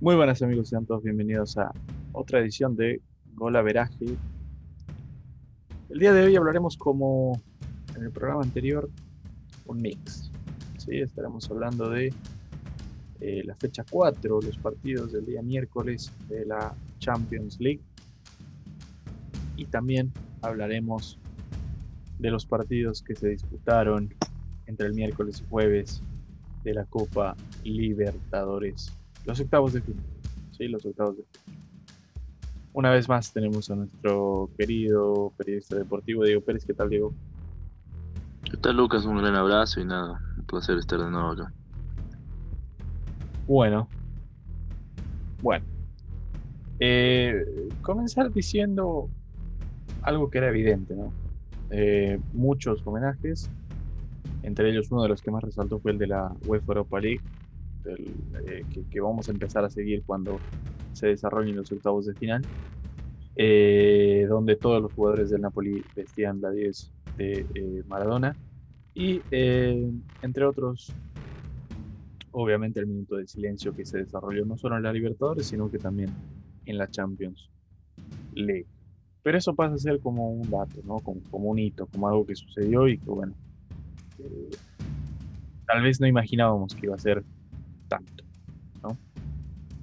Muy buenas amigos, sean todos bienvenidos a otra edición de Gola Veraje. El día de hoy hablaremos como en el programa anterior, un mix. ¿sí? Estaremos hablando de eh, la fecha 4, los partidos del día miércoles de la Champions League. Y también hablaremos de los partidos que se disputaron entre el miércoles y jueves de la Copa Libertadores los octavos de final. Sí, los octavos de final. Una vez más tenemos a nuestro querido periodista deportivo Diego Pérez. ¿Qué tal, Diego? ¿Qué tal, Lucas? Un gran abrazo y nada, un placer estar de nuevo acá. Bueno. Bueno. Eh, comenzar diciendo algo que era evidente, ¿no? Eh, muchos homenajes, entre ellos uno de los que más resaltó fue el de la UEFA Europa League, eh, que, vamos a empezar a seguir cuando se desarrollen los octavos de final, eh, donde todos los jugadores del Napoli vestían la 10 de eh, Maradona y entre otros, obviamente el minuto de silencio que se desarrolló no solo en la Libertadores, sino que también en la Champions League. Pero eso pasa a ser como un dato, ¿no? como, como un hito, como algo que sucedió y que, bueno, tal vez no imaginábamos que iba a ser.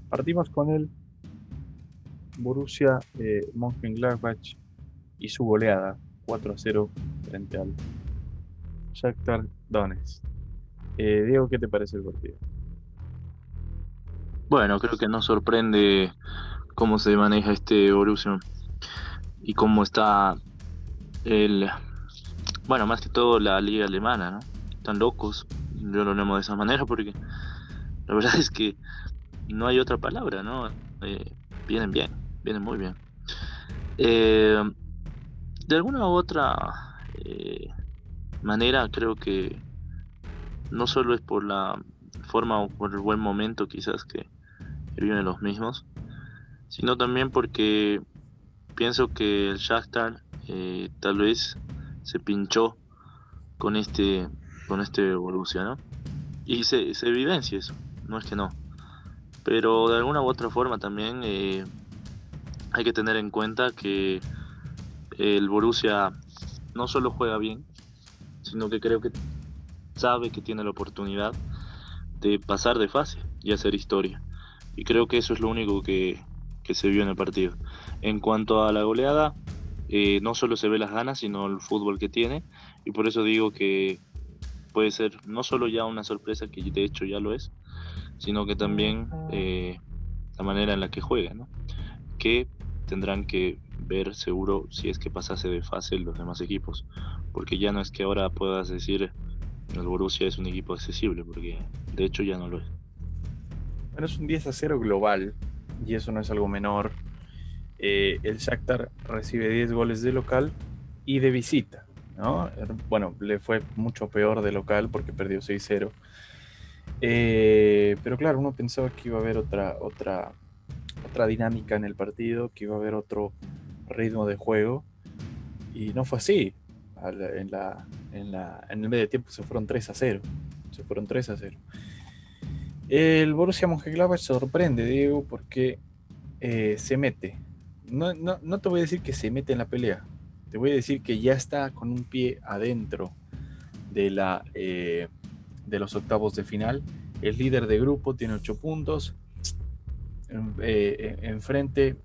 Partimos con el Borussia eh, Mönchengladbach y su goleada 4 a 0 frente al Shakhtar Donetsk. Eh, Diego, ¿qué te parece el partido? Bueno, creo que no sorprende cómo se maneja este Borussia y cómo está el, bueno, más que todo la liga alemana, ¿no? Están locos, yo lo leo de esa manera porque la verdad es que no hay otra palabra, ¿no? Eh, vienen bien, vienen muy bien. Eh, de alguna u otra eh, manera creo que no solo es por la forma o por el buen momento quizás que, viven los mismos, sino también porque pienso que el Shakhtar tal vez se pinchó con este con este ¿no? Y se, se evidencia eso no es que no. Pero de alguna u otra forma también eh, hay que tener en cuenta que el Borussia no solo juega bien, sino que creo que sabe que tiene la oportunidad de pasar de fase y hacer historia. Y creo que eso es lo único que, se vio en el partido. En cuanto a la goleada, eh, no solo se ve las ganas, sino el fútbol que tiene. Y por eso digo que puede ser no solo ya una sorpresa, que de hecho ya lo es, sino que también eh, la manera en la que juega, ¿no? que tendrán que ver seguro si es que pasase de fase los demás equipos, porque ya no es que ahora puedas decir el Borussia es un equipo accesible, porque de hecho ya no lo es. Bueno, es un 10 a 0 global y eso no es algo menor. Eh, el Shakhtar recibe 10 goles de local y de visita, ¿no? Bueno, le fue mucho peor de local porque perdió 6-0 eh, pero claro, uno pensaba que iba a haber otra, otra, otra dinámica en el partido, que iba a haber otro ritmo de juego. Y no fue así. En, la, en, la, en el medio tiempo se fueron 3 a 0. Se fueron 3 a 0. El Borussia Mönchengladbach sorprende, Diego, porque eh, se mete. No, no, no, te voy a decir que se mete en la pelea. Te voy a decir que ya está con un pie adentro de la, eh, de los octavos de final. El líder de grupo tiene 8 puntos. Eh, enfrente,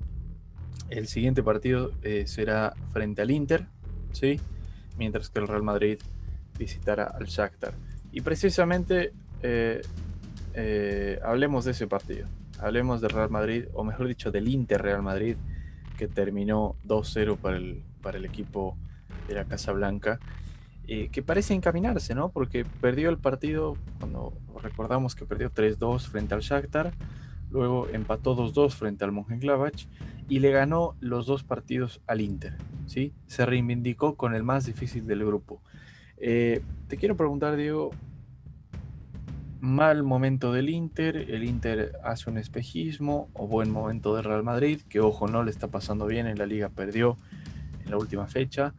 el siguiente partido eh, será frente al Inter, ¿sí? mientras que el Real Madrid visitará al Shakhtar. Y precisamente eh, hablemos de ese partido. Hablemos del Real Madrid, o mejor dicho, del Inter Real Madrid, que terminó 2-0 para el, para el equipo de la Casa Blanca. Eh, que parece encaminarse, ¿no? Porque perdió el partido, cuando recordamos que perdió 3-2 frente al Shakhtar, luego empató 2-2 frente al Mönchengladbach y le ganó los dos partidos al Inter, ¿sí? Se reivindicó con el más difícil del grupo. Eh, te quiero preguntar, Diego, mal momento del Inter, el Inter hace un espejismo o buen momento del Real Madrid, que ojo, no le está pasando bien en la liga, perdió en la última fecha.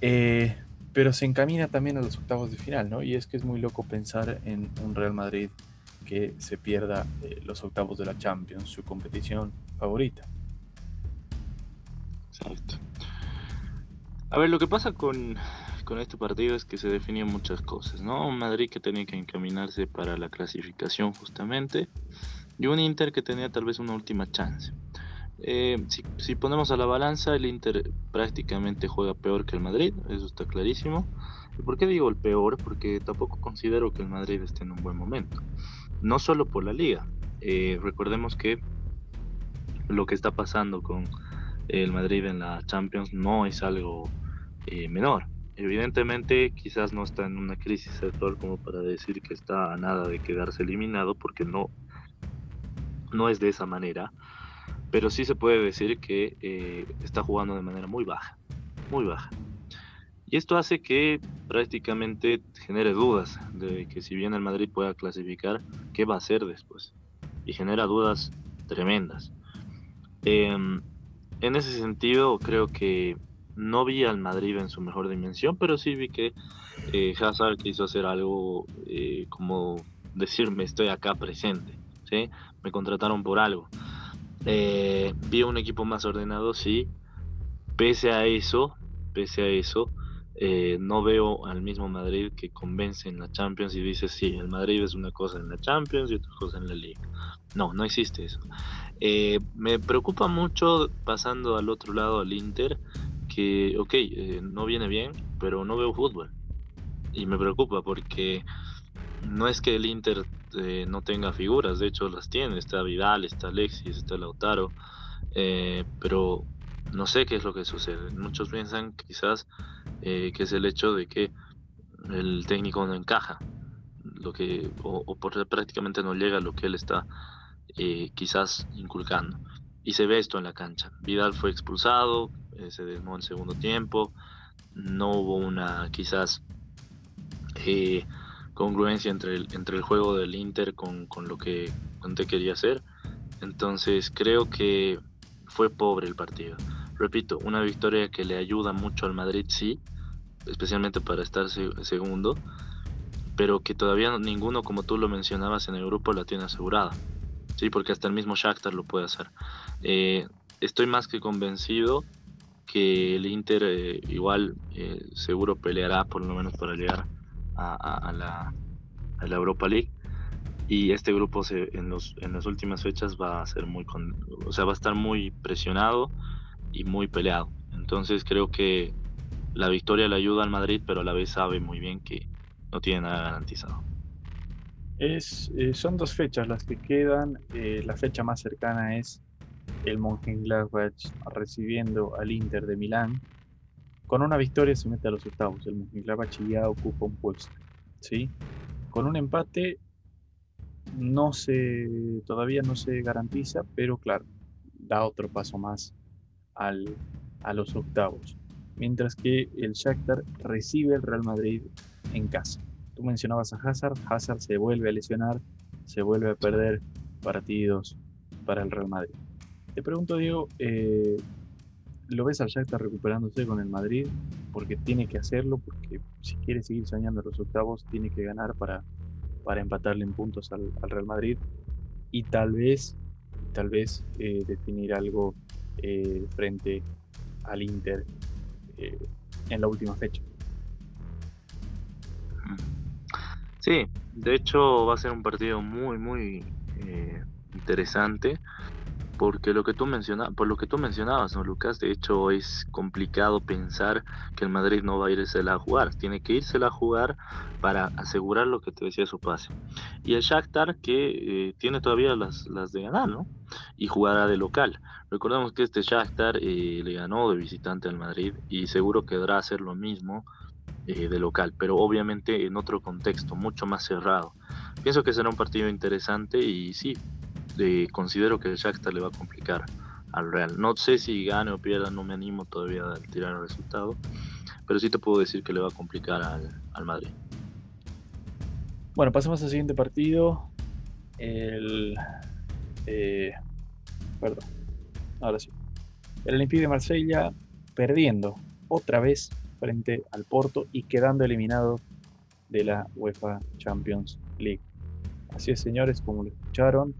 Eh, pero se encamina también a los octavos de final, ¿no? Y es que es muy loco pensar en un Real Madrid que se pierda eh, los octavos de la Champions, su competición favorita. Exacto. A ver, lo que pasa con, con este partido es que se definían muchas cosas, ¿no? Un Madrid que tenía que encaminarse para la clasificación justamente y un Inter que tenía tal vez una última chance. Eh, si, ponemos a la balanza, el Inter prácticamente juega peor que el Madrid, eso está clarísimo. ¿Y por qué digo el peor? Porque tampoco considero que el Madrid esté en un buen momento. No solo por la liga. Eh, recordemos que lo que está pasando con el Madrid en la Champions no es algo eh, menor. Evidentemente quizás no está en una crisis actual como para decir que está a nada de quedarse eliminado porque no, no es de esa manera pero sí se puede decir que eh, está jugando de manera muy baja, muy baja. Y esto hace que prácticamente genere dudas de que si bien el Madrid pueda clasificar, ¿qué va a hacer después? Y genera dudas tremendas. Em, en ese sentido, creo que no vi al Madrid en su mejor dimensión, pero sí vi que eh, Hazard quiso hacer algo eh, como decirme estoy acá presente, ¿sí? Me contrataron por algo. Eh, vi un equipo más ordenado, sí. Pese a eso, pese a eso, eh, no veo al mismo Madrid que convence en la Champions y dice, sí, el Madrid es una cosa en la Champions y otra cosa en la Liga. No, no existe eso. Eh, me preocupa mucho pasando al otro lado al Inter, que, ok, no viene bien, pero no veo fútbol. Y me preocupa porque no es que el Inter eh, no tenga figuras, de hecho las tiene, está Vidal, está Alexis, está Lautaro, eh, pero no sé qué es lo que sucede. Muchos piensan quizás eh, que es el hecho de que el técnico no encaja, lo que, o, prácticamente no llega a lo que él está quizás inculcando. Y se ve esto en la cancha. Vidal fue expulsado, se desmó en segundo tiempo, no hubo una quizás congruencia entre el, entre el juego del Inter con, lo que Conte quería hacer. Entonces creo que fue pobre el partido. Repito, una victoria que le ayuda mucho al Madrid, sí, especialmente para estar segundo, pero que todavía ninguno, como tú lo mencionabas en el grupo, la tiene asegurada. Sí, porque hasta el mismo Shakhtar lo puede hacer. Eh, estoy más que convencido que el Inter eh, igual eh, seguro peleará por lo menos para llegar a, la, Europa League. Y este grupo en, los, en las últimas fechas va a ser muy o sea va a estar muy presionado y muy peleado. Entonces creo que la victoria le ayuda al Madrid pero a la vez sabe muy bien que no tiene nada garantizado. Es, eh, son dos fechas las que quedan. Eh, la fecha más cercana es el Mönchengladbach recibiendo al Inter de Milán con una victoria se mete a los octavos. El Mönchengladbach ya ocupa un puesto. ¿sí? Con un empate no se, todavía no se garantiza, pero claro, da otro paso más al, a los octavos. Mientras que el Shakhtar recibe el Real Madrid en casa. Tú mencionabas a Hazard, Hazard se vuelve a lesionar, se vuelve a perder partidos para el Real Madrid. Te pregunto, Diego, eh, lo ves al Shakhtar recuperándose con el Madrid porque tiene que hacerlo, porque si quiere seguir soñando los octavos tiene que ganar para, para empatarle en puntos al, Real Madrid y tal vez, tal vez eh, definir algo eh, frente al Inter eh, en la última fecha. Sí, de hecho va a ser un partido muy, muy interesante porque lo que tú mencionabas, por lo que tú mencionabas, ¿no, Lucas? De hecho, es complicado pensar que el Madrid no va a irse a jugar. Tiene que irse a jugar para asegurar lo que te decía su pase. Y el Shakhtar que eh, tiene todavía las, las, de ganar, ¿no? Y jugará de local. Recordemos que este Shakhtar eh, le ganó de visitante al Madrid y seguro quedará hacer lo mismo eh, de local, pero obviamente en otro contexto, mucho más cerrado. Pienso que será un partido interesante y sí, considero que el Shakhtar le va a complicar al Real. No sé si gane o pierda, no me animo todavía a tirar el resultado, pero sí te puedo decir que le va a complicar al, Madrid. Bueno, pasamos al siguiente partido. El. Eh, perdón. Ahora sí. El Olympique de Marsella perdiendo otra vez frente al Porto y quedando eliminado de la UEFA Champions League. Así es, señores, como lo escucharon,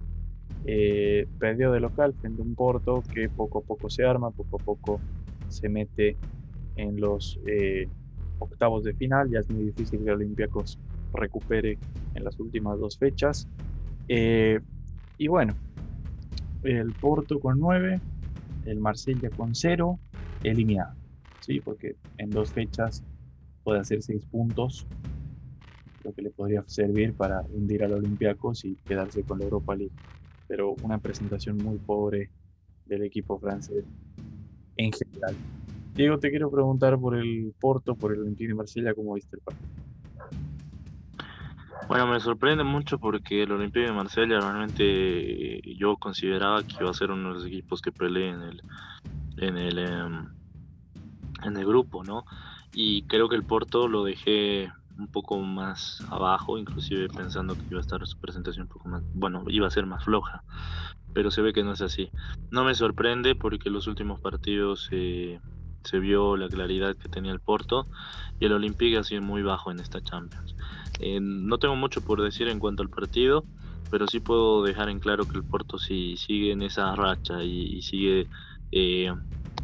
eh, perdió de local frente a un Porto que poco a poco se arma, poco a poco se mete en los eh, octavos de final. Ya es muy difícil que Olympiacos recupere en las últimas dos fechas. Eh, y bueno, el Porto con 9, el Marsella con 0, eliminado. ¿sí? Porque en dos fechas puede hacer 6 puntos, lo que le podría servir para hundir al Olympiacos y quedarse con la Europa League pero una presentación muy pobre del equipo francés en general. Diego, te quiero preguntar por el Porto, por el Olympique de Marsella, ¿cómo viste el partido? Bueno, me sorprende mucho porque el Olympique de Marsella realmente yo consideraba que iba a ser uno de los equipos que peleen en el en el em, en el grupo, ¿no? Y creo que el Porto lo dejé un poco más abajo, inclusive pensando que iba a estar su presentación un poco más, bueno, iba a ser más floja, pero se ve que no es así. No me sorprende porque los últimos partidos eh, se vio la claridad que tenía el Porto y el Olympique ha sido muy bajo en esta Champions. Eh, no tengo mucho por decir en cuanto al partido, pero sí puedo dejar en claro que el Porto sí sigue en esa racha y, sigue eh,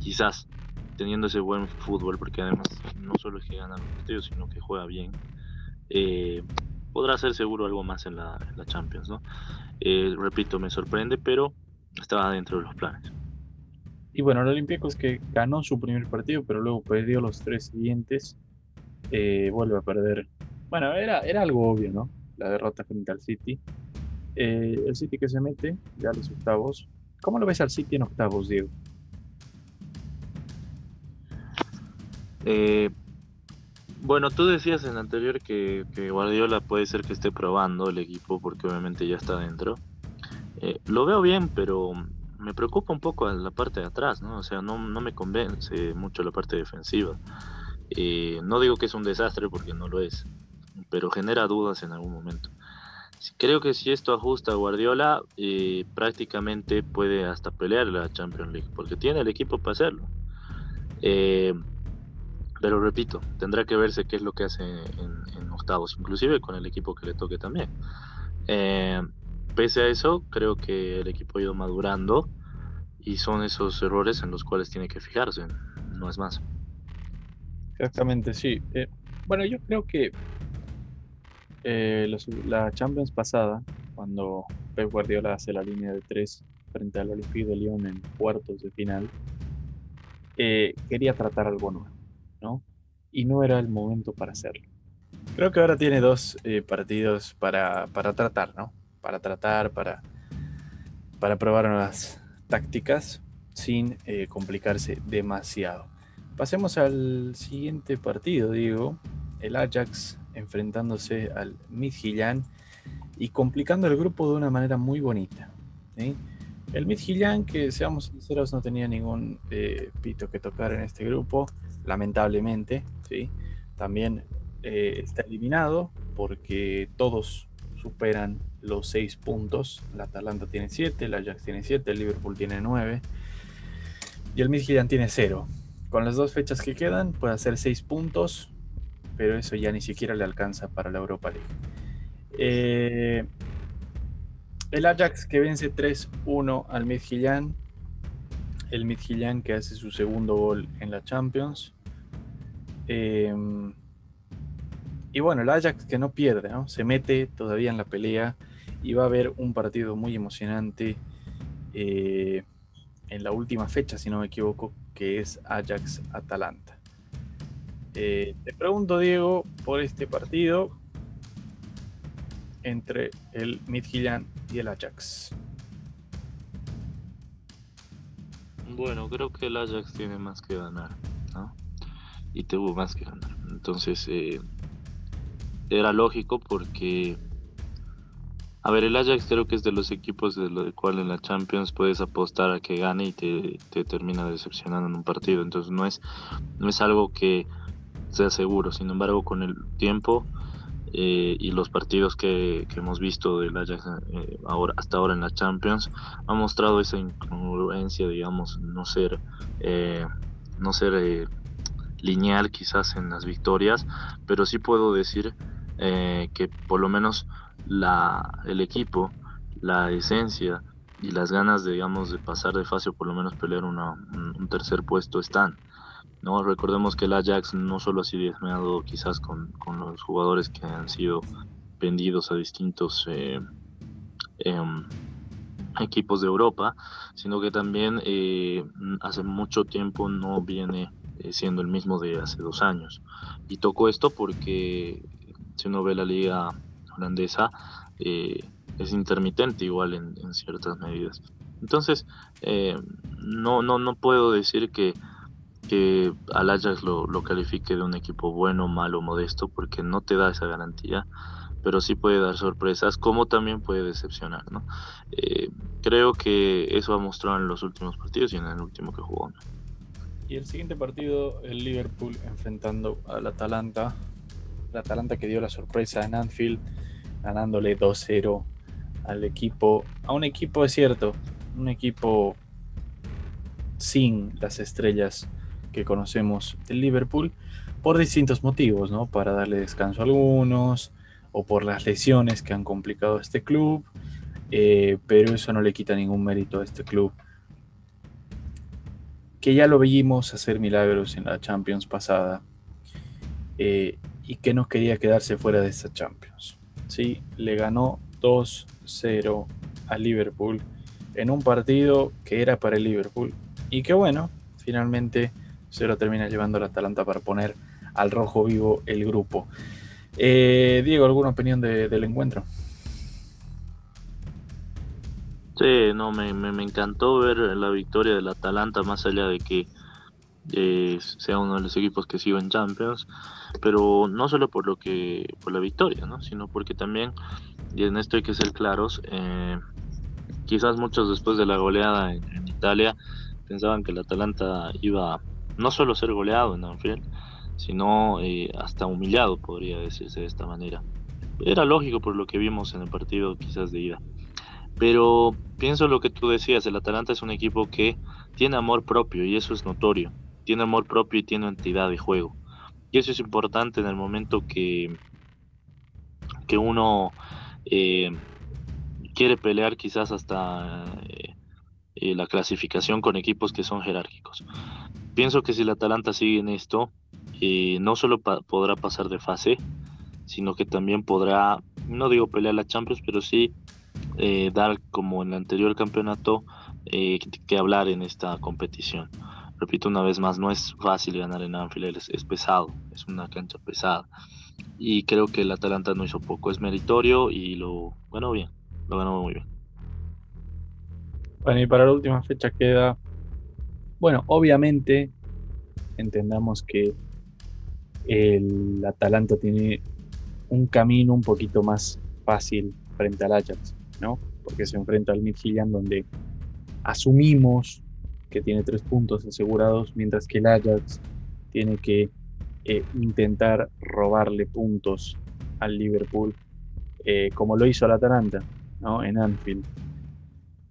quizás teniendo ese buen fútbol, porque además no solo es que gana los partidos, sino que juega bien, eh, podrá ser seguro algo más en la, Champions, ¿no? Eh, repito, me sorprende, pero estaba dentro de los planes. Y bueno, el Olympiacos que ganó su primer partido, pero luego perdió los tres siguientes, eh, vuelve a perder. Bueno, era, era algo obvio, ¿no? La derrota frente al City. el City que se mete ya los octavos. ¿Cómo lo ves al City en octavos, Diego? Eh, bueno, tú decías en anterior que, Guardiola puede ser que esté probando el equipo porque obviamente ya está dentro. Eh, lo veo bien, pero me preocupa un poco la parte de atrás, ¿no? O sea, no, me convence mucho la parte defensiva. Eh, no digo que es un desastre porque no lo es, pero genera dudas en algún momento. Creo que si esto ajusta a Guardiola, prácticamente puede hasta pelear la Champions League, porque tiene el equipo para hacerlo. Eh, pero repito, tendrá que verse qué es lo que hace en, octavos, inclusive con el equipo que le toque también. Eh, pese a eso, creo que el equipo ha ido madurando y son esos errores en los cuales tiene que fijarse, no es más. Exactamente, sí. Eh, bueno, yo creo que eh, la Champions pasada, cuando Pep Guardiola hace la línea de tres frente al Olympique de Lyon en cuartos de final, quería tratar algo nuevo. ¿No? Y no era el momento para hacerlo. Creo que ahora tiene dos eh, partidos para, tratar, ¿no? Para tratar, para, para probar nuevas tácticas sin eh, complicarse demasiado. Pasemos al siguiente partido, digo. El Ajax enfrentándose al Midtjylland y complicando el grupo de una manera muy bonita. El Midtjylland, que seamos sinceros, no tenía ningún eh, pito que tocar en este grupo lamentablemente, ¿sí? también eh, está eliminado porque todos superan los 6 puntos. La Atalanta tiene 7, el Ajax tiene 7, el Liverpool tiene 9 y el Midtjylland tiene 0. Con las dos fechas que quedan puede hacer 6 puntos, pero eso ya ni siquiera le alcanza para la Europa League. Eh, el Ajax que vence 3-1 al Midtjylland. El Midtjylland que hace su segundo gol en la Champions. Em, y bueno, el Ajax que no pierde. Se mete todavía en la pelea y va a haber un partido muy emocionante eh, en la última fecha, si no me equivoco, que es Ajax-Atalanta. Eh, te pregunto, Diego, por este partido entre el Midtjylland y el Ajax. Bueno, creo que el Ajax tiene más que ganar, ¿no? Y tuvo más que ganar. Entonces eh, era lógico porque, a ver, el Ajax creo que es de los equipos de lo cual en la Champions puedes apostar a que gane y te, termina decepcionando en un partido. Entonces no es, no es algo que sea seguro. Sin embargo, con el tiempo eh, y los partidos que, hemos visto del Ajax eh, ahora, hasta ahora en la Champions, ha mostrado esa incongruencia, digamos, no ser, no ser lineal quizás en las victorias, pero sí puedo decir eh, que por lo menos la, el equipo, la esencia y las ganas, de, digamos, de pasar de fase o por lo menos pelear un, tercer puesto están. ¿no? Recordemos que el Ajax no solo ha sido diezmeado quizás con, con, los jugadores que han sido vendidos a distintos eh, em, equipos de Europa, sino que también eh, hace mucho tiempo no viene siendo el mismo de hace dos años. Y toco esto porque si uno ve la liga holandesa, eh, es intermitente igual en, ciertas medidas. Entonces, no, no, no puedo decir que, que al Ajax lo, lo califique de un equipo bueno, malo, modesto, porque no te da esa garantía pero sí puede dar sorpresas, como también puede decepcionar, ¿no? Eh, creo que eso ha mostrado en los últimos partidos y en el último que jugó. Y el siguiente partido, el Liverpool enfrentando al Atalanta. El Atalanta que dio la sorpresa en Anfield, ganándole 2-0 al equipo, a un equipo, es cierto, un equipo sin las estrellas que conocemos del Liverpool, por distintos motivos, ¿no? Para darle descanso a algunos, o por las lesiones que han complicado a este club, eh, pero eso no le quita ningún mérito a este club. Que ya lo vimos hacer milagros en la Champions pasada eh, y que no quería quedarse fuera de esta Champions. ¿sí? Le ganó 2-0 a Liverpool en un partido que era para el Liverpool y que bueno, finalmente se lo termina llevando la Atalanta para poner al rojo vivo el grupo. Eh, Diego, ¿alguna opinión del encuentro? Sí, no, me, encantó ver la victoria del Atalanta, más allá de que eh, sea uno de los equipos que sigo en Champions, pero no solo por lo que por la victoria, ¿no? sino porque también, y en esto hay que ser claros, eh, quizás muchos después de la goleada en, en, Italia pensaban que el Atalanta iba no solo a ser goleado en Anfield, sino eh, hasta humillado, podría decirse de esta manera. Era lógico por lo que vimos en el partido quizás de ida. Pero pienso lo que tú decías, el Atalanta es un equipo que tiene amor propio y eso es notorio. Tiene amor propio y tiene entidad de juego. Y eso es importante en el momento que, que uno eh, quiere pelear quizás hasta eh, la clasificación con equipos que son jerárquicos. Pienso que si el Atalanta sigue en esto, eh, no solo podrá pasar de fase, sino que también podrá, no digo pelear la Champions, pero sí eh, dar como en el anterior campeonato eh, que, hablar en esta competición. Repito una vez más, no es fácil ganar en Anfield, es, pesado, es una cancha pesada. Y creo que el Atalanta no hizo poco, es meritorio y lo ganó bien, lo ganó muy bien. Bueno, y para la última fecha queda, bueno, obviamente entendamos que el Atalanta tiene un camino un poquito más fácil frente al Ajax, ¿no? Porque se enfrenta al Midtjylland donde asumimos que tiene tres puntos asegurados, mientras que el Ajax tiene que eh, intentar robarle puntos al Liverpool, eh, como lo hizo al Atalanta, ¿no? En Anfield.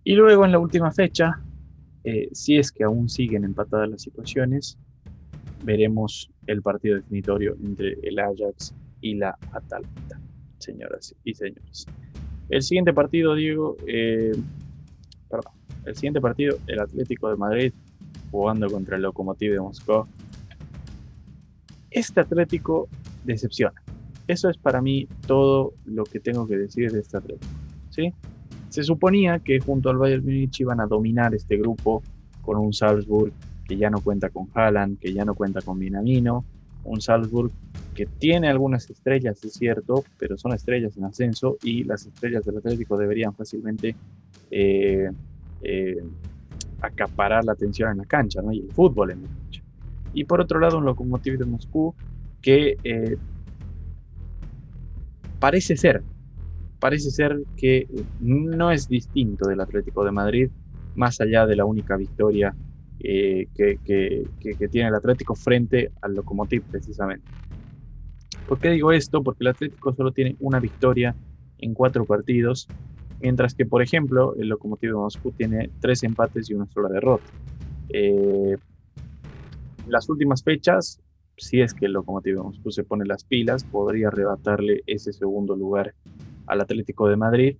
Y luego en la última fecha, eh, si es que aún siguen empatadas las situaciones, veremos el partido definitorio entre el Ajax y la Atalanta, señoras y señores. El siguiente partido, Diego, eh, perdón, el siguiente partido, el Atlético de Madrid jugando contra el Lokomotiv de Moscú. Este Atlético decepciona. Eso es para mí todo lo que tengo que decir de este Atlético. ¿sí? Se suponía que junto al Bayern Múnich iban a dominar este grupo con un Salzburg que ya no cuenta con Haaland, que ya no cuenta con Minamino, un Salzburg que tiene algunas estrellas, es cierto, pero son estrellas en ascenso y las estrellas del Atlético deberían fácilmente eh, eh, acaparar la atención en la cancha ¿no? y el fútbol en la cancha. Y por otro lado, un Lokomotiv de Moscú que eh, parece ser, parece ser que no es distinto del Atlético de Madrid, más allá de la única victoria eh, que, tiene el Atlético frente al Lokomotiv precisamente. ¿Por qué digo esto? Porque el Atlético solo tiene una victoria en cuatro partidos, mientras que, por ejemplo, el Lokomotiv Moscú tiene tres empates y una sola derrota. Eh, las últimas fechas, si es que el Lokomotiv Moscú se pone las pilas, podría arrebatarle ese segundo lugar al Atlético de Madrid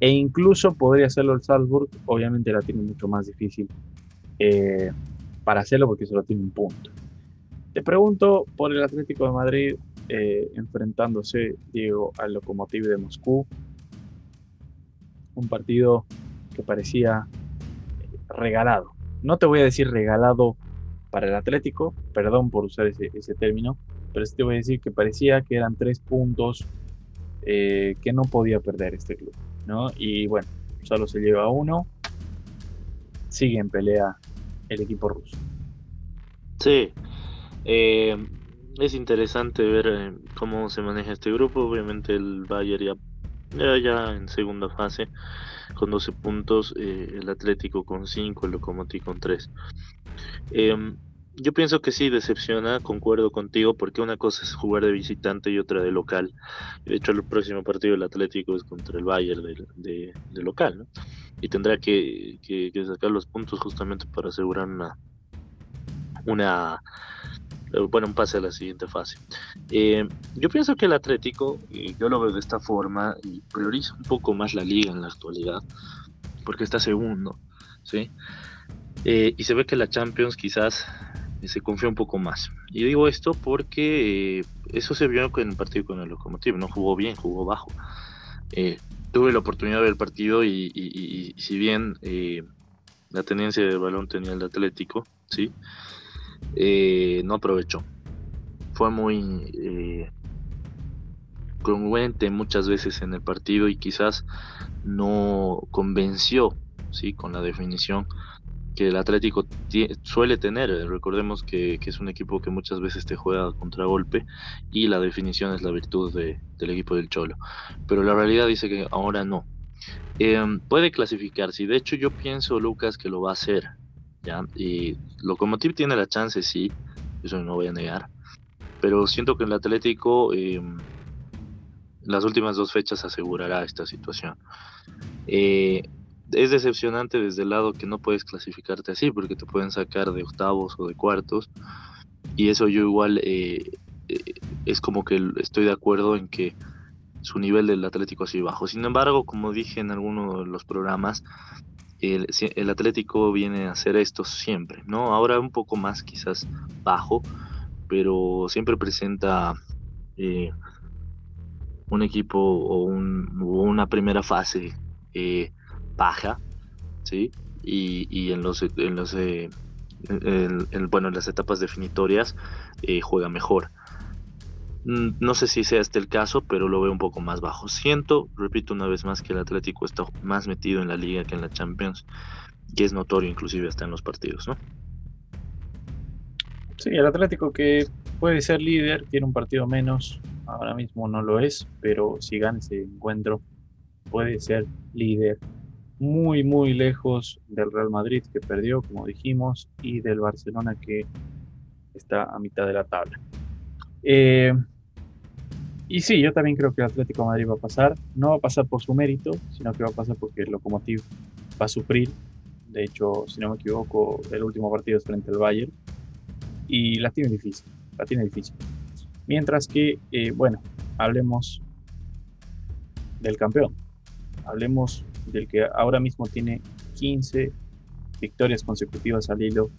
e incluso podría hacerlo el Salzburg, obviamente la tiene mucho más difícil eh, para hacerlo porque solo tiene un punto. Te pregunto por el Atlético de Madrid eh, enfrentándose, Diego, al Lokomotiv de Moscú, un partido que parecía regalado. No te voy a decir regalado para el Atlético, perdón por usar ese, término, pero sí te voy a decir que parecía que eran tres puntos eh, que no podía perder este club. ¿no? Y bueno, solo se lleva uno. Sigue en pelea el equipo ruso. Sí, eh, es interesante ver eh, cómo se maneja este grupo. Obviamente el Bayern ya, ya, en segunda fase con 12 puntos, eh, el Atlético con 5, el Lokomotiv con 3. Em, yo pienso que sí, decepciona, concuerdo contigo, porque una cosa es jugar de visitante y otra de local. De hecho, el próximo partido del Atlético es contra el Bayern de, local, ¿no? Y tendrá que, sacar los puntos justamente para asegurar una, una bueno, un pase a la siguiente fase. Eh, yo pienso que el Atlético, yo lo veo de esta forma, y prioriza un poco más la liga en la actualidad, porque está segundo, ¿sí? Eh, y se ve que la Champions quizás se confía un poco más. Y digo esto porque eh, eso se vio en el partido con el Lokomotiv, no jugó bien, jugó bajo. Eh, tuve la oportunidad de ver el partido y, si bien eh, la tenencia del balón tenía el Atlético, ¿sí? No aprovechó. Fue muy congruente muchas veces en el partido y quizás no convenció ¿sí? con la definición que el Atlético suele tener. Recordemos que, es un equipo que muchas veces te juega contra golpe y la definición es la virtud del equipo del Cholo. Pero la realidad dice que ahora no. Em, puede clasificarse y de hecho yo pienso, Lucas, que lo va a hacer. ¿Ya? Y Locomotiv tiene la chance, sí, eso no voy a negar. Pero siento que el Atlético em, las últimas dos fechas asegurará esta situación. Eh, es decepcionante desde el lado que no puedes clasificarte así, porque te pueden sacar de octavos o de cuartos. Y eso yo igual eh, eh, es como que estoy de acuerdo en que su nivel del Atlético así bajo. Sin embargo, como dije en alguno de los programas, el, Atlético viene a hacer esto siempre, ¿no? Ahora un poco más quizás bajo, pero siempre presenta eh, un equipo o, una primera fase baja, ¿sí? Y, en los, en los eh, bueno, en las etapas definitorias eh, juega mejor. Mm, no sé si sea este el caso, pero lo veo un poco más bajo. Siento, repito una vez más, que el Atlético está más metido en la liga que en la Champions, que es notorio inclusive hasta en los partidos, ¿no? Sí, el Atlético que puede ser líder, tiene un partido menos, ahora mismo no lo es, pero si gana ese encuentro, puede ser líder muy, muy lejos del Real Madrid que perdió, como dijimos, y del Barcelona que está a mitad de la tabla. Eh, y sí, yo también creo que el Atlético de Madrid va a pasar. No va a pasar por su mérito, sino que va a pasar porque el Lokomotiv va a sufrir. De hecho, si no me equivoco, el último partido es frente al Bayern. Y la tiene difícil. La tiene difícil. Mientras que, eh, bueno, hablemos del campeón. Hablemos del que ahora mismo tiene 15 victorias consecutivas al hilo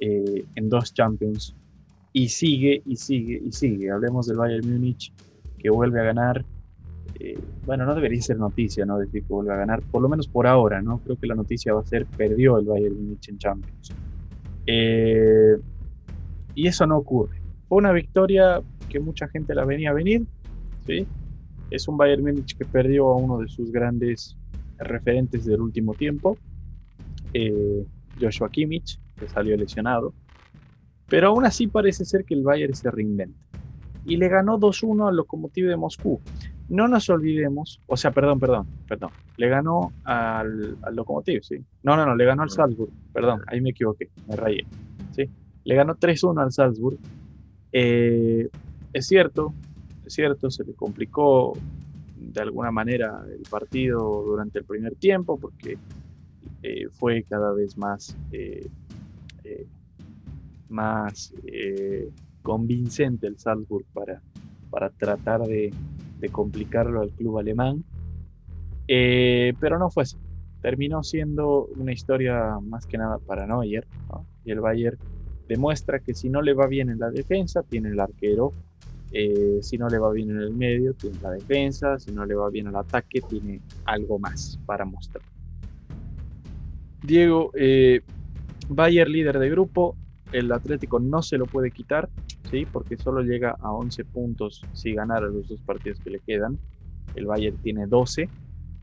eh, en dos Champions y sigue y sigue y sigue. Hablemos del Bayern Múnich que vuelve a ganar. Eh, bueno, no debería ser noticia, ¿no? Decir que vuelve a ganar, por lo menos por ahora, ¿no? Creo que la noticia va a ser perdió el Bayern Múnich en Champions. Eh, y eso no ocurre. Fue una victoria que mucha gente la venía a venir, ¿sí? Es un Bayern Múnich que perdió a uno de sus grandes referentes del último tiempo, eh, Joshua Kimmich, que salió lesionado, pero aún así parece ser que el Bayern se reinventa y le ganó 2-1 al Lokomotiv de Moscú. No nos olvidemos, o sea, perdón, perdón, perdón, le ganó al, al Lokomotiv, sí. No, no, no, le ganó al Salzburg, perdón, ahí me equivoqué, me rayé, sí. Le ganó 3-1 al Salzburg. Eh, es cierto, es cierto, se le complicó de alguna manera el partido durante el primer tiempo porque eh, fue cada vez más, eh, eh, más convincente el Salzburg para, para tratar de, complicarlo al club alemán. Eh, pero no fue así. Terminó siendo una historia más que nada para Neuer. Y el Bayern demuestra que si no le va bien en la defensa, tiene el arquero. Eh, si no le va bien en el medio, tiene la defensa. Si no le va bien al ataque, tiene algo más para mostrar. Diego, eh, Bayern líder de grupo, el Atlético no se lo puede quitar, ¿sí? porque solo llega a 11 puntos si ganara los dos partidos que le quedan. El Bayern tiene 12.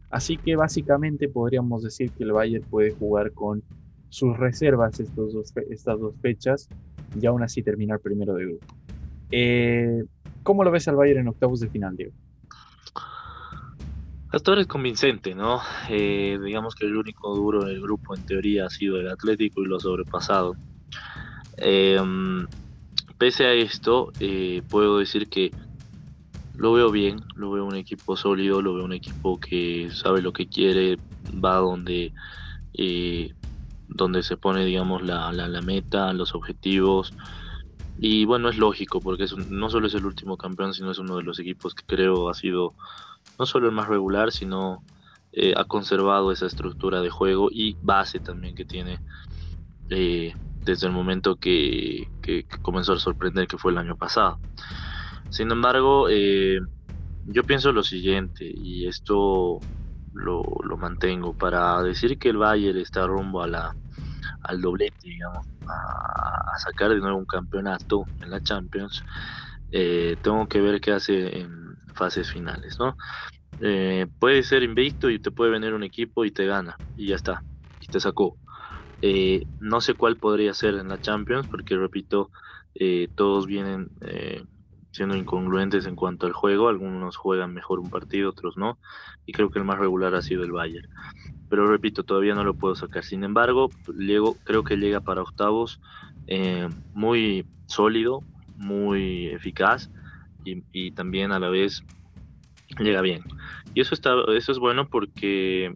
Así que básicamente podríamos decir que el Bayern puede jugar con sus reservas estos estas dos fechas y aún así terminar primero de grupo. Eh, ¿Cómo lo ves al Bayern en octavos de final, Diego? Hasta ahora es convincente, ¿no? Eh, digamos que el único duro del grupo en teoría ha sido el Atlético y lo ha sobrepasado. Em, pese a esto, eh, puedo decir que lo veo bien, lo veo un equipo sólido, lo veo un equipo que sabe lo que quiere, va donde, eh, donde se pone, digamos, la, la, meta, los objetivos. Y bueno, es lógico, porque es no solo es el último campeón, sino es uno de los equipos que creo ha sido no solo el más regular, sino eh, ha conservado esa estructura de juego y base también que tiene eh, desde el momento que, comenzó a sorprender que fue el año pasado. Sin embargo, eh, yo pienso lo siguiente, y esto lo, mantengo, para decir que el Bayern está rumbo a la, al doblete, digamos, a, sacar de nuevo un campeonato en la Champions, tengo que ver qué hace en fases finales, ¿no? Eh, puede ser invicto y te puede venir un equipo y te gana y ya está, y te sacó. Eh, no sé cuál podría ser en la Champions, porque repito, eh, todos vienen siendo incongruentes en cuanto al juego, algunos juegan mejor un partido, otros no, y creo que el más regular ha sido el Bayern. Pero repito, todavía no lo puedo sacar. Sin embargo, creo que llega para octavos muy sólido, muy eficaz y, también a la vez llega bien. Y eso, está, eso es bueno porque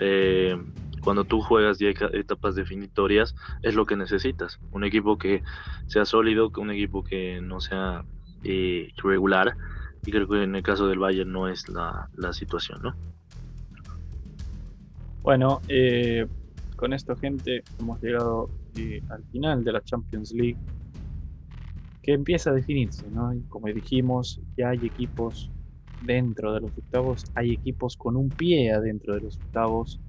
eh, cuando tú juegas ya etapas definitorias es lo que necesitas. Un equipo que sea sólido, un equipo que no sea eh, regular. Y creo que en el caso del Bayern no es la, situación, ¿no? Bueno, eh, con esto, gente, hemos llegado al final de la Champions League que empieza a definirse, ¿no? como dijimos, ya hay equipos dentro de los octavos, hay equipos con un pie adentro de los octavos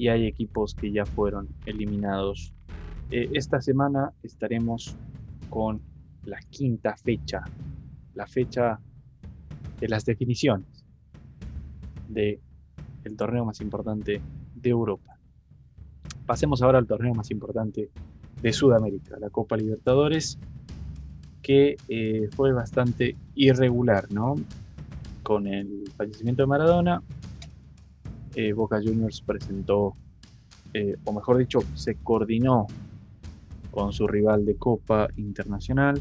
y hay equipos que ya fueron eliminados. Eh, esta semana estaremos con la quinta fecha, la fecha de las definiciones de el torneo más importante de Europa. Pasemos ahora al torneo más importante de Sudamérica, la Copa Libertadores que eh, fue bastante irregular, ¿no? Con el fallecimiento de Maradona, eh, Boca Juniors presentó, eh, o mejor dicho, se coordinó con su rival de Copa Internacional,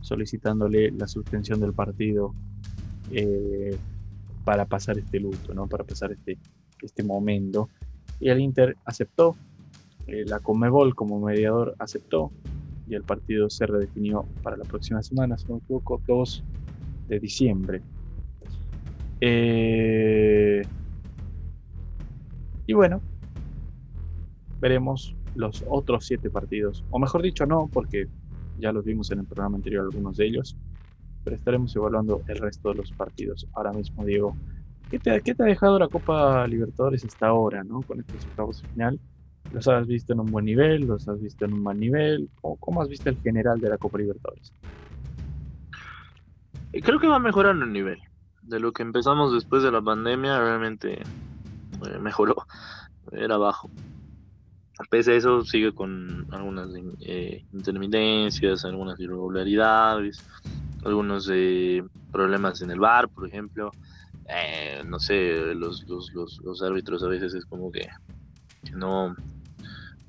solicitándole la suspensión del partido para pasar este luto, ¿no? Para pasar este, este momento. Y el Inter aceptó, la Comebol como mediador aceptó, y el partido se redefinió para la próxima semana, si no me equivoco, 2 de diciembre. Eh, y bueno, veremos los otros siete partidos, o mejor dicho, no, porque ya los vimos en el programa anterior algunos de ellos, pero estaremos evaluando el resto de los partidos. Ahora mismo, Diego, ¿qué te, qué te ha dejado la Copa Libertadores hasta ahora, ¿no? Con estos octavos de final ¿Los has visto en un buen nivel? ¿Los has visto en un mal nivel? ¿O ¿Cómo has visto el general de la Copa Libertadores? Creo que va mejorando el nivel. De lo que empezamos después de la pandemia, realmente eh, mejoró. Era bajo. Pese a eso, sigue con algunas eh, intermitencias, algunas irregularidades, algunos problemas en el bar, por ejemplo. no sé, los, los, los, árbitros a veces es como que no,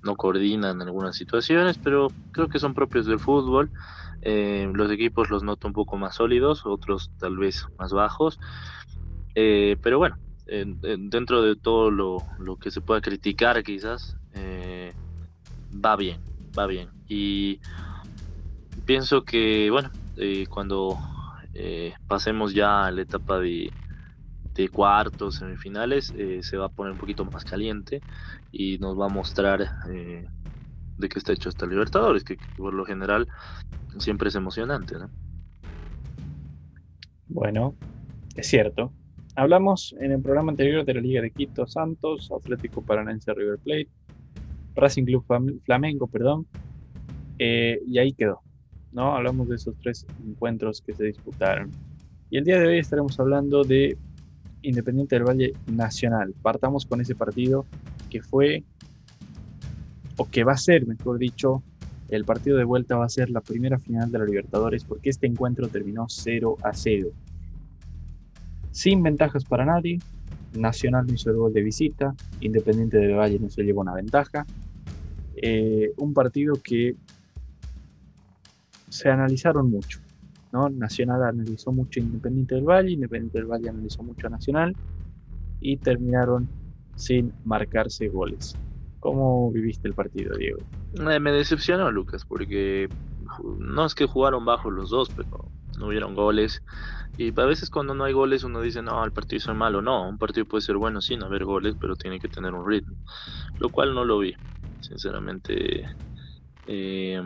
no coordinan algunas situaciones, pero creo que son propios del fútbol. Eh, los equipos los noto un poco más sólidos, otros tal vez más bajos. Eh, pero bueno, dentro de todo lo, que se pueda criticar quizás, eh, va bien, va bien. Y pienso que, bueno, cuando pasemos ya a la etapa de, de cuartos, semifinales, eh, se va a poner un poquito más caliente y nos va a mostrar eh, de qué está hecho esta Libertadores, que, por lo general siempre es emocionante. ¿no? Bueno, es cierto. Hablamos en el programa anterior de la Liga de Quito, Santos, Atlético Paranaense River Plate, Racing Club Flamengo, perdón, eh, y ahí quedó. ¿no? Hablamos de esos tres encuentros que se disputaron. Y el día de hoy estaremos hablando de Independiente del Valle Nacional. Partamos con ese partido que fue, o que va a ser, mejor dicho, el partido de vuelta va a ser la primera final de la Libertadores porque este encuentro terminó 0 a 0. Sin ventajas para nadie, Nacional no hizo el gol de visita, Independiente del Valle no se llevó una ventaja. Eh, un partido que se analizaron mucho. ¿no? Nacional analizó mucho Independiente del Valle, Independiente del Valle analizó mucho a Nacional y terminaron sin marcarse goles. ¿Cómo viviste el partido, Diego? Me decepcionó, Lucas, porque no es que jugaron bajo los dos, pero no hubieron goles. Y a veces cuando no hay goles uno dice, no, el partido es malo. No, un partido puede ser bueno sin haber goles, pero tiene que tener un ritmo. Lo cual no lo vi, sinceramente. Eh,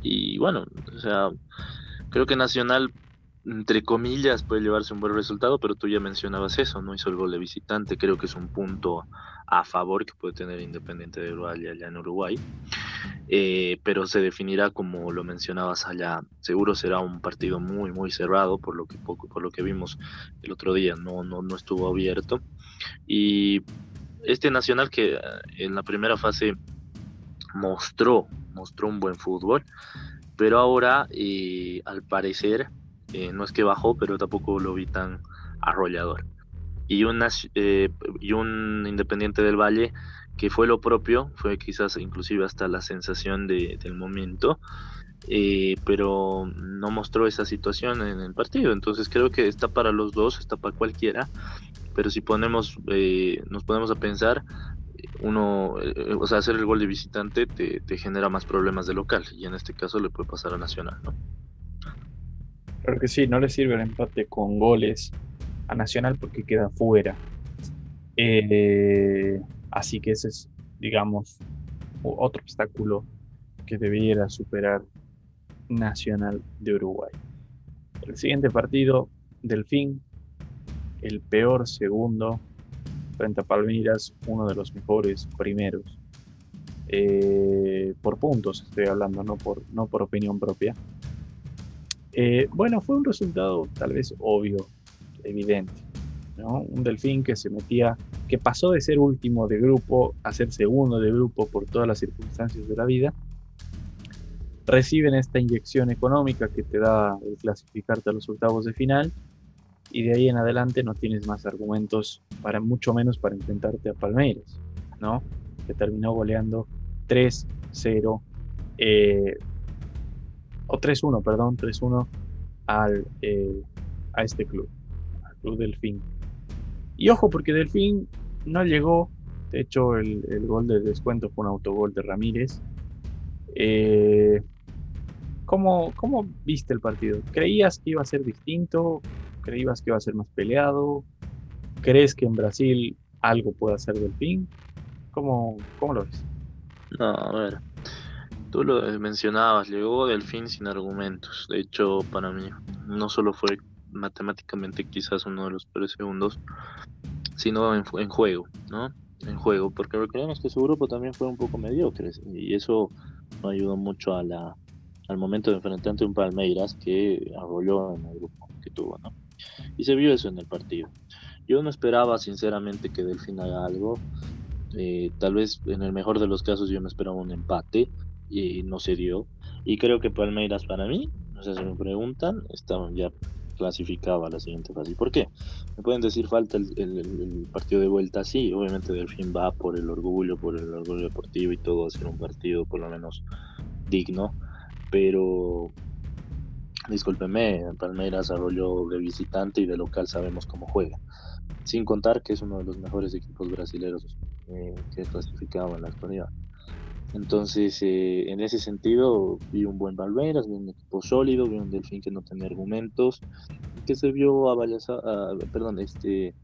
y bueno, o sea, creo que Nacional, entre comillas, puede llevarse un buen resultado, pero tú ya mencionabas eso, no hizo el gol de visitante, creo que es un punto a favor que puede tener Independiente de Valle allá en Uruguay. Eh, pero se definirá como lo mencionabas allá. Seguro será un partido muy, muy cerrado, por lo que, por lo que vimos el otro día, no, no, no estuvo abierto. Y este Nacional que eh, en la primera fase mostró, mostró un buen fútbol, pero ahora eh, al parecer eh, no es que bajó, pero tampoco lo vi tan arrollador. Y, una, eh, y un Independiente del Valle que fue lo propio, fue quizás inclusive hasta la sensación de, del momento, pero no mostró esa situación en el partido. Entonces creo que está para los dos, está para cualquiera, pero si ponemos, nos ponemos a pensar, uno, eh, o sea, hacer el gol de visitante te, genera más problemas de local y en este caso le puede pasar a Nacional, ¿no? Creo que sí, no le sirve el empate con goles a Nacional porque queda fuera. Eh, así que ese es, digamos, otro obstáculo que debiera superar Nacional de Uruguay. El siguiente partido, Delfín, el peor segundo frente a Palmeiras, uno de los mejores primeros. Eh, por puntos estoy hablando, no por, no por opinión propia. Eh, bueno, fue un resultado tal vez obvio, evidente. Un delfín que se metía, que pasó de ser último de grupo a ser segundo de grupo por todas las circunstancias de la vida. Reciben esta inyección económica que te da el clasificarte a los octavos de final y de ahí en adelante no tienes más argumentos para mucho menos para enfrentarte a Palmeiras, ¿no? Que terminó goleando 3-0 eh, o 3-1, perdón, 3-1 al, eh, a este club, al club Delfín. Y ojo, porque Delfín no llegó, de hecho el, gol de descuento fue un autogol de Ramírez. Eh, ¿cómo, ¿Cómo viste el partido? ¿Creías que iba a ser distinto? ¿Creías que iba a ser más peleado? ¿Crees que en Brasil algo pueda hacer Delfín? ¿Cómo, cómo lo ves? No, a ver. Tú lo mencionabas, llegó Delfín sin argumentos. De hecho, para mí, no solo fue matemáticamente quizás uno de los peores segundos, sino en, en, juego, ¿no? En juego, porque recordemos que su grupo también fue un poco mediocre y eso no ayudó mucho a la, al momento de enfrentar ante un Palmeiras que arrolló en el grupo que tuvo, ¿no? Y se vio eso en el partido. Yo no esperaba sinceramente que Delfín haga algo. Eh, tal vez en el mejor de los casos yo me esperaba un empate y no se dio. Y creo que Palmeiras para mí, no sé si me preguntan, estaban ya clasificaba a la siguiente fase. ¿Por qué? Me pueden decir falta el, partido de vuelta, sí, obviamente Delfín va por el orgullo, por el orgullo deportivo y todo, a ser un partido por lo menos digno, pero discúlpeme, Palmeiras arrolló de visitante y de local sabemos cómo juega. Sin contar que es uno de los mejores equipos brasileños eh, que clasificado en la actualidad. Entonces, eh, en ese sentido, vi un buen Valveras, vi un equipo sólido, vi un Delfín que no tenía argumentos, que se vio abalazado, perdón, este,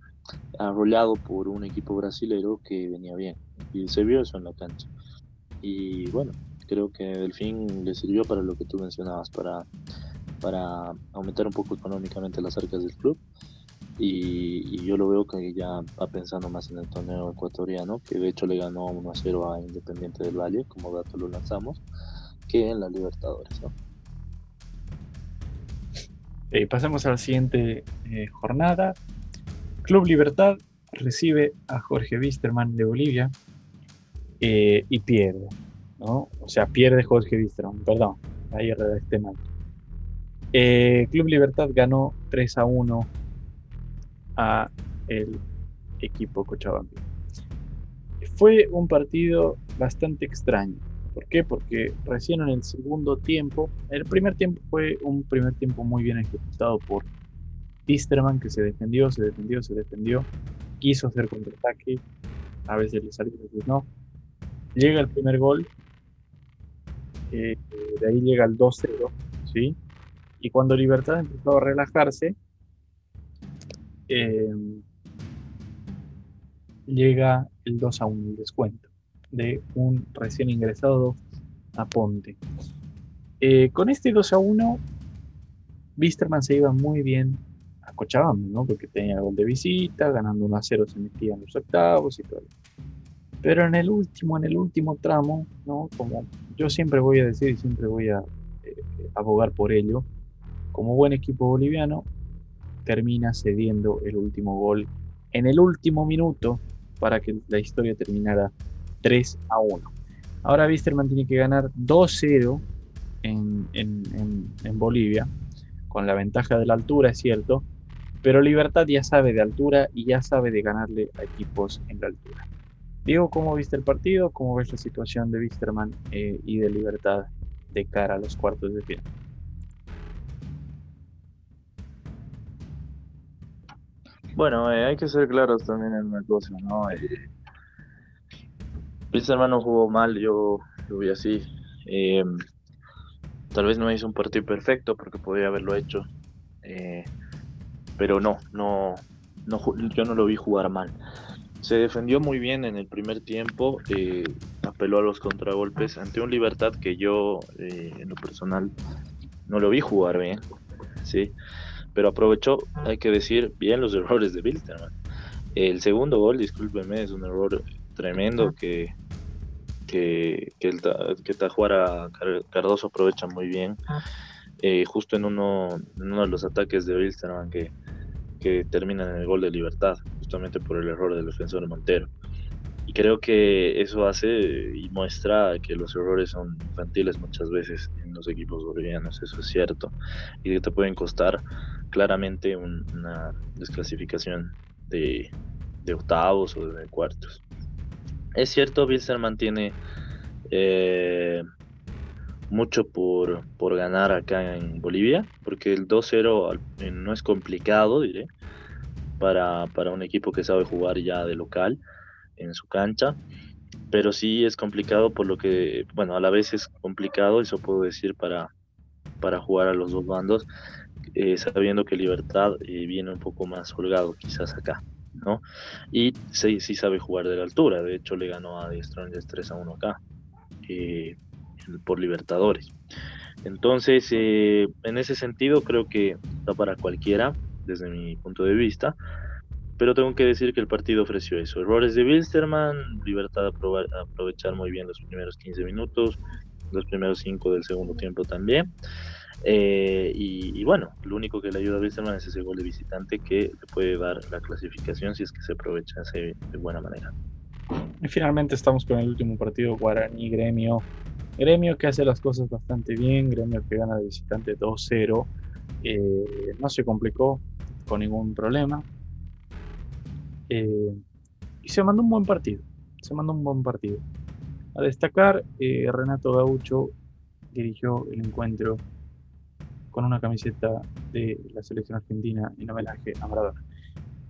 arrollado por un equipo brasilero que venía bien. Y se vio eso en la cancha. Y bueno, creo que Delfín le sirvió para lo que tú mencionabas, para, para aumentar un poco económicamente las arcas del club y, yo lo veo que ya va pensando más en el torneo ecuatoriano, que de hecho le ganó 1 a 0 a Independiente del Valle, como dato lo lanzamos, que en la Libertadores. ¿no? pasamos a la siguiente eh, jornada. Club Libertad recibe a Jorge Wisterman de Bolivia eh, y pierde. ¿no? O sea, pierde Jorge Wisterman, perdón, ahí redacté mal. Eh, Club Libertad ganó 3 a 1 a el equipo Cochabamba. Fue un partido bastante extraño. ¿Por qué? Porque recién en el segundo tiempo, el primer tiempo fue un primer tiempo muy bien ejecutado por Pisterman, que se defendió, se defendió, se defendió, quiso hacer contraataque, a veces le salió, a veces no. Llega el primer gol, eh, de ahí llega el 2-0, ¿sí? Y cuando Libertad empezó a relajarse, Em, llega el 2 a 1, el descuento de un recién ingresado a Ponte. Eh, con este 2 a 1, Wisterman se iba muy bien a Cochabamba, ¿no? porque tenía gol de visita, ganando 1 a 0 se metía en los octavos y todo. Pero en el último, en el último tramo, ¿no? como yo siempre voy a decir y siempre voy a eh, abogar por ello, como buen equipo boliviano, termina cediendo el último gol en el último minuto para que la historia terminara 3 a 1. Ahora Wisterman tiene que ganar 2-0 en, en, Bolivia, con la ventaja de la altura, es cierto, pero Libertad ya sabe de altura y ya sabe de ganarle a equipos en la altura. Diego, ¿cómo viste el partido? ¿Cómo ves la situación de Wisterman eh, y de Libertad de cara a los cuartos de final? Bueno, eh, hay que ser claros también en una cosa, ¿no? Eh, hermano jugó mal, yo lo vi así. Eh, tal vez no hizo un partido perfecto porque podría haberlo hecho, eh, pero no, no, no, yo no lo vi jugar mal. Se defendió muy bien en el primer tiempo, apeló a los contragolpes ante un Libertad que yo, en lo personal, no lo vi jugar bien, ¿sí? Pero aprovechó, hay que decir, bien los errores de Wilstermann. El segundo gol, discúlpeme, es un error tremendo que, que, que, el, que Tajuara Cardoso aprovecha muy bien. Eh, justo en uno, en uno de los ataques de Wilstermann que, que termina en el gol de libertad, justamente por el error del defensor Montero. Creo que eso hace y muestra que los errores son infantiles muchas veces en los equipos bolivianos, eso es cierto, y que te pueden costar claramente una desclasificación de, octavos o de cuartos. Es cierto, Bilster mantiene eh, mucho por, por ganar acá en Bolivia, porque el 2-0 no es complicado, diré, para, para un equipo que sabe jugar ya de local en su cancha, pero sí es complicado por lo que, bueno, a la vez es complicado, eso puedo decir, para, para jugar a los dos bandos, eh, sabiendo que Libertad eh, viene un poco más holgado quizás acá, ¿no? Y sí, sí sabe jugar de la altura, de hecho le ganó a The Strongest 3 a 1 acá, eh, por Libertadores. Entonces, en ese sentido creo que está para cualquiera, desde mi punto de vista, pero tengo que decir que el partido ofreció eso. Errores de Wilstermann, libertad de aprovechar muy bien los primeros 15 minutos, los primeros 5 del segundo tiempo también. Eh, y, bueno, lo único que le ayuda a Wilstermann es ese gol de visitante que le puede dar la clasificación si es que se aprovecha de buena manera. Y finalmente estamos con el último partido, Guaraní Gremio. Gremio que hace las cosas bastante bien, Gremio que gana de visitante 2-0. Eh, no se complicó con ningún problema. Eh, y se mandó un buen partido. Se mandó un buen partido. A destacar, eh, Renato Gaucho dirigió el encuentro con una camiseta de la selección argentina en homenaje a Maradona.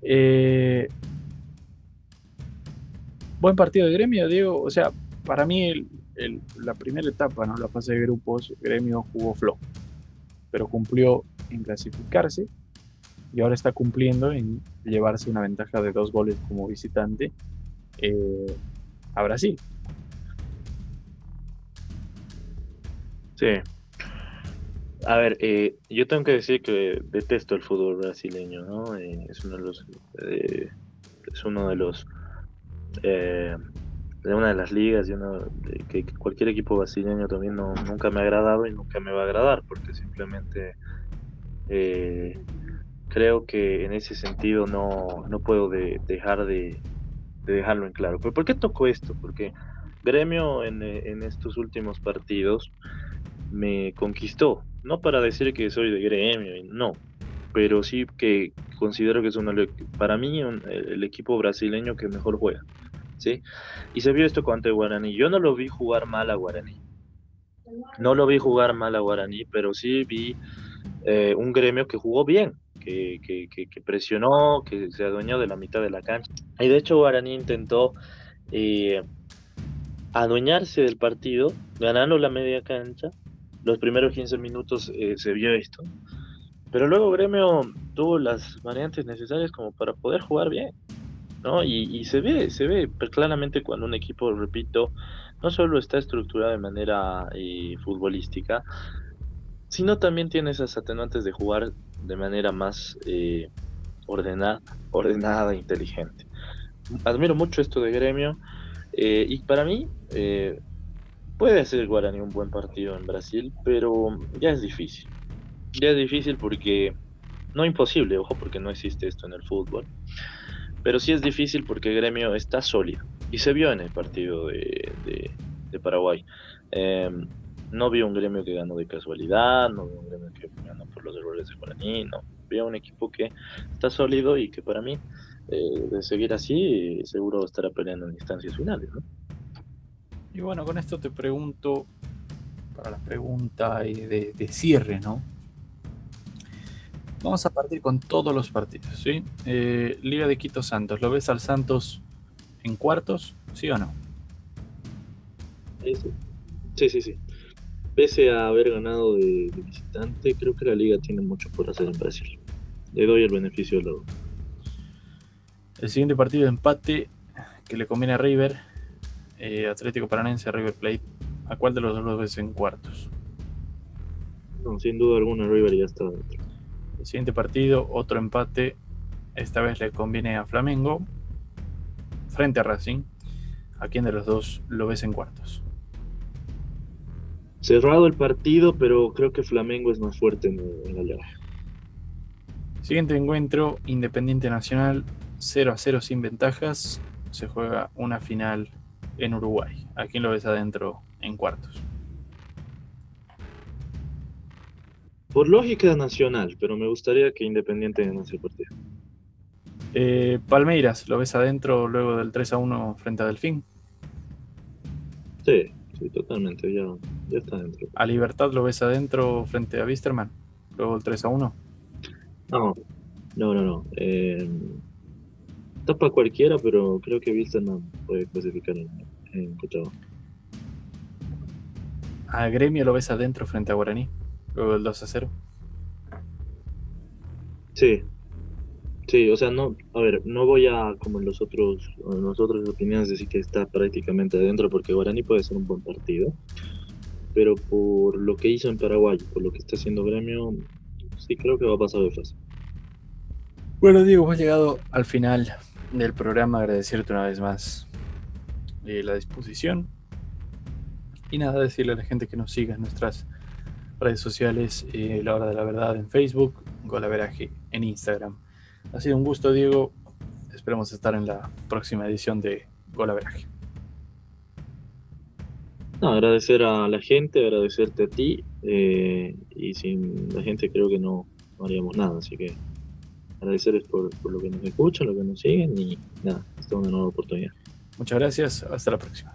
Eh, buen partido de gremio, Diego. O sea, para mí la primera etapa, ¿no? la fase de grupos, Gremio jugó flojo, pero cumplió en clasificarse y ahora está cumpliendo en llevarse una ventaja de dos goles como visitante eh, a Brasil. Sí. A ver, eh, yo tengo que decir que detesto el fútbol brasileño, ¿no? Eh, es uno de los, es uno de los de una de las ligas y uno que cualquier equipo brasileño también no, nunca me ha agradado y nunca me va a agradar porque simplemente creo que en ese sentido no, no puedo dejar de, dejarlo en claro. ¿Pero por qué toco esto? Porque Gremio en, en, estos últimos partidos me conquistó. No para decir que soy de Gremio, no. Pero sí que considero que es uno, para mí el equipo brasileño que mejor juega. ¿sí? Y se vio esto contra Guaraní. Yo no lo vi jugar mal a Guaraní. No lo vi jugar mal a Guaraní, pero sí vi eh, un gremio que jugó bien que, presionó, que se adueñó de la mitad de la cancha. Y de hecho Guaraní intentó eh, adueñarse del partido, ganando la media cancha. Los primeros 15 minutos eh, se vio esto. Pero luego Gremio tuvo las variantes necesarias como para poder jugar bien. ¿no? Y, se ve, se ve claramente cuando un equipo, repito, no solo está estructurado de manera eh, futbolística, sino también tiene esas atenuantes de jugar de manera más eh, ordenada, ordenada e inteligente. Admiro mucho esto de gremio eh, y para mí eh, puede hacer Guarani un buen partido en Brasil, pero ya es difícil. Ya es difícil porque, no imposible, ojo, porque no existe esto en el fútbol, pero sí es difícil porque gremio está sólido y se vio en el partido de, de Paraguay. No vi un gremio que ganó de casualidad, no vi un gremio que ganó por los errores de Guaraní, no. Vi un equipo que está sólido y que para mí, eh, de seguir así, seguro estará peleando en instancias finales, ¿no? Y bueno, con esto te pregunto, para la pregunta de, de cierre, ¿no? Vamos a partir con todos los partidos, ¿sí? Eh, Liga de Quito Santos, ¿lo ves al Santos en cuartos, sí o no? Sí, sí, sí pese a haber ganado de, visitante, creo que la liga tiene mucho por hacer en Brasil. Le doy el beneficio de la El siguiente partido de empate que le conviene a River, eh, Atlético Paranense, River Plate. ¿A cuál de los dos lo ves en cuartos? No, sin duda alguna River ya está dentro. El siguiente partido, otro empate. Esta vez le conviene a Flamengo frente a Racing. ¿A quién de los dos lo ves en cuartos? Cerrado el partido, pero creo que Flamengo es más fuerte en, la liga. Siguiente encuentro, Independiente Nacional, 0 a 0 sin ventajas. Se juega una final en Uruguay. ¿A quién lo ves adentro en cuartos? Por lógica nacional, pero me gustaría que Independiente ganase el partido. Eh, Palmeiras, ¿lo ves adentro luego del 3 a 1 frente a Delfín? Sí, sí, totalmente, ya, ya está dentro. ¿A Libertad lo ves adentro frente a Wisterman? Luego el 3 a 1. No, no, no, no. Eh, tapa cualquiera, pero creo que Wisterman puede clasificar en, en ¿A Gremio lo ves adentro frente a Guaraní? Luego el 2 a 0. Sí, Sí, o sea, no, a ver, no voy a, como en los otros, en las otras opiniones, decir que está prácticamente adentro, porque Guarani puede ser un buen partido, pero por lo que hizo en Paraguay, por lo que está haciendo Gremio, sí creo que va a pasar de fase. Bueno, Diego, hemos llegado al final del programa, agradecerte una vez más eh, la disposición. Y nada, decirle a la gente que nos siga en nuestras redes sociales, eh, La Hora de la Verdad en Facebook, Golaveraje en Instagram. Ha sido un gusto, Diego. Esperemos estar en la próxima edición de Golaveraje. agradecer a la gente, agradecerte a ti. Eh, y sin la gente creo que no, haríamos nada. Así que agradecerles por, por lo que nos escuchan, lo que nos siguen y nada, esta es una nueva oportunidad. Muchas gracias, hasta la próxima.